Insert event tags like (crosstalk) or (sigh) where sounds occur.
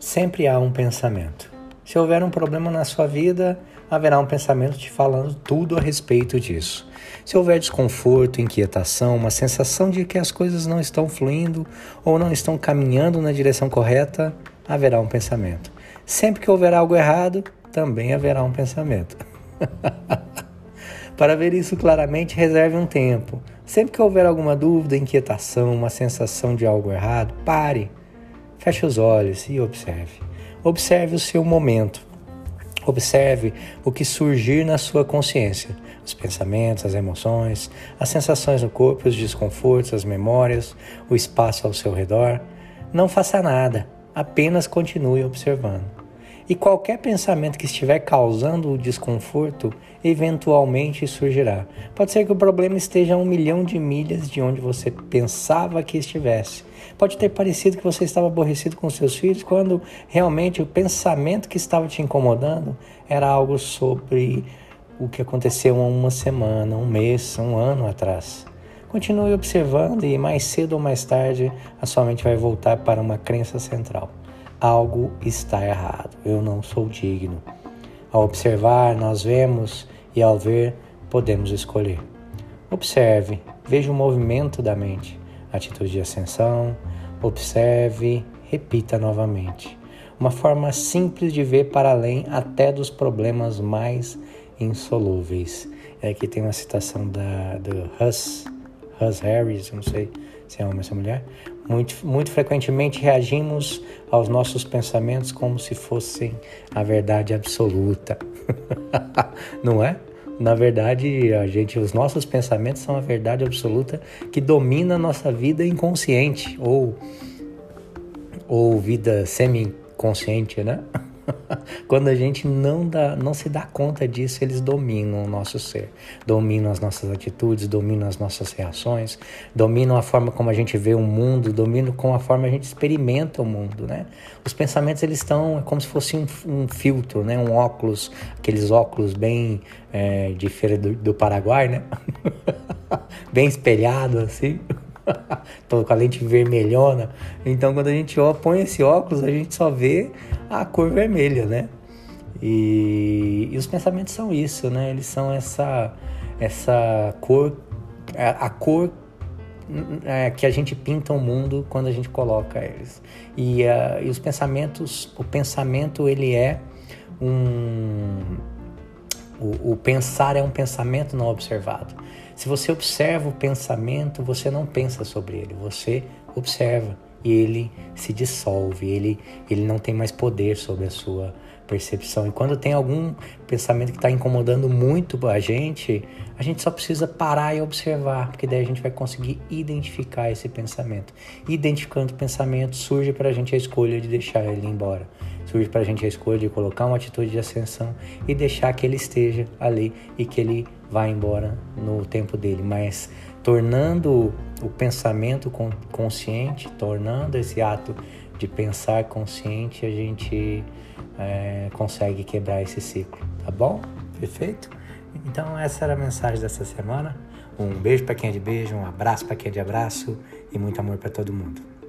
Sempre há um pensamento. Se houver um problema na sua vida, haverá um pensamento te falando tudo a respeito disso. Se houver desconforto, inquietação, uma sensação de que as coisas não estão fluindo ou não estão caminhando na direção correta, haverá um pensamento. Sempre que houver algo errado, também haverá um pensamento. (laughs) Para ver isso claramente, reserve um tempo. Sempre que houver alguma dúvida, inquietação, uma sensação de algo errado, pare Feche os olhos e observe. Observe o seu momento. Observe o que surgir na sua consciência, os pensamentos, as emoções, as sensações no corpo, os desconfortos, as memórias, o espaço ao seu redor. Não faça nada, apenas continue observando. E qualquer pensamento que estiver causando o desconforto, eventualmente surgirá. Pode ser que o problema esteja a um milhão de milhas de onde você pensava que estivesse. Pode ter parecido que você estava aborrecido com seus filhos, quando realmente o pensamento que estava te incomodando era algo sobre o que aconteceu há uma semana, um mês, um ano atrás. Continue observando e mais cedo ou mais tarde a sua mente vai voltar para uma crença central algo está errado, eu não sou digno. Ao observar, nós vemos e ao ver, podemos escolher. Observe, veja o movimento da mente, atitude de ascensão, observe, repita novamente. Uma forma simples de ver para além até dos problemas mais insolúveis. Aqui tem uma citação da, do Huss, Huss Harris, não sei se é homem ou se é mulher, muito, muito frequentemente reagimos aos nossos pensamentos como se fossem a verdade absoluta. (laughs) Não é? Na verdade, a gente, os nossos pensamentos são a verdade absoluta que domina a nossa vida inconsciente ou, ou vida semi-consciente, né? (laughs) (laughs) Quando a gente não, dá, não se dá conta disso, eles dominam o nosso ser, dominam as nossas atitudes, dominam as nossas reações, dominam a forma como a gente vê o mundo, dominam com a forma a gente experimenta o mundo, né? Os pensamentos eles estão é como se fosse um, um filtro, né? Um óculos, aqueles óculos bem é, de feira do, do Paraguai, né? (laughs) bem espelhado assim. (laughs) Tô com a lente vermelhona. Então, quando a gente ó, põe esse óculos, a gente só vê a cor vermelha, né? E, e os pensamentos são isso, né? Eles são essa, essa cor, a, a cor é, que a gente pinta o mundo quando a gente coloca eles. E, uh, e os pensamentos, o pensamento ele é um o, o, pensar é um pensamento não observado. Se você observa o pensamento, você não pensa sobre ele, você observa e ele se dissolve, ele, ele não tem mais poder sobre a sua percepção. E quando tem algum pensamento que está incomodando muito a gente, a gente só precisa parar e observar, porque daí a gente vai conseguir identificar esse pensamento. identificando o pensamento, surge para a gente a escolha de deixar ele embora. Surge para a gente a escolha de colocar uma atitude de ascensão e deixar que ele esteja ali e que ele vá embora no tempo dele. Mas tornando o pensamento consciente, tornando esse ato de pensar consciente, a gente é, consegue quebrar esse ciclo, tá bom? Perfeito? Então essa era a mensagem dessa semana. Um beijo para quem é de beijo, um abraço para quem é de abraço e muito amor para todo mundo.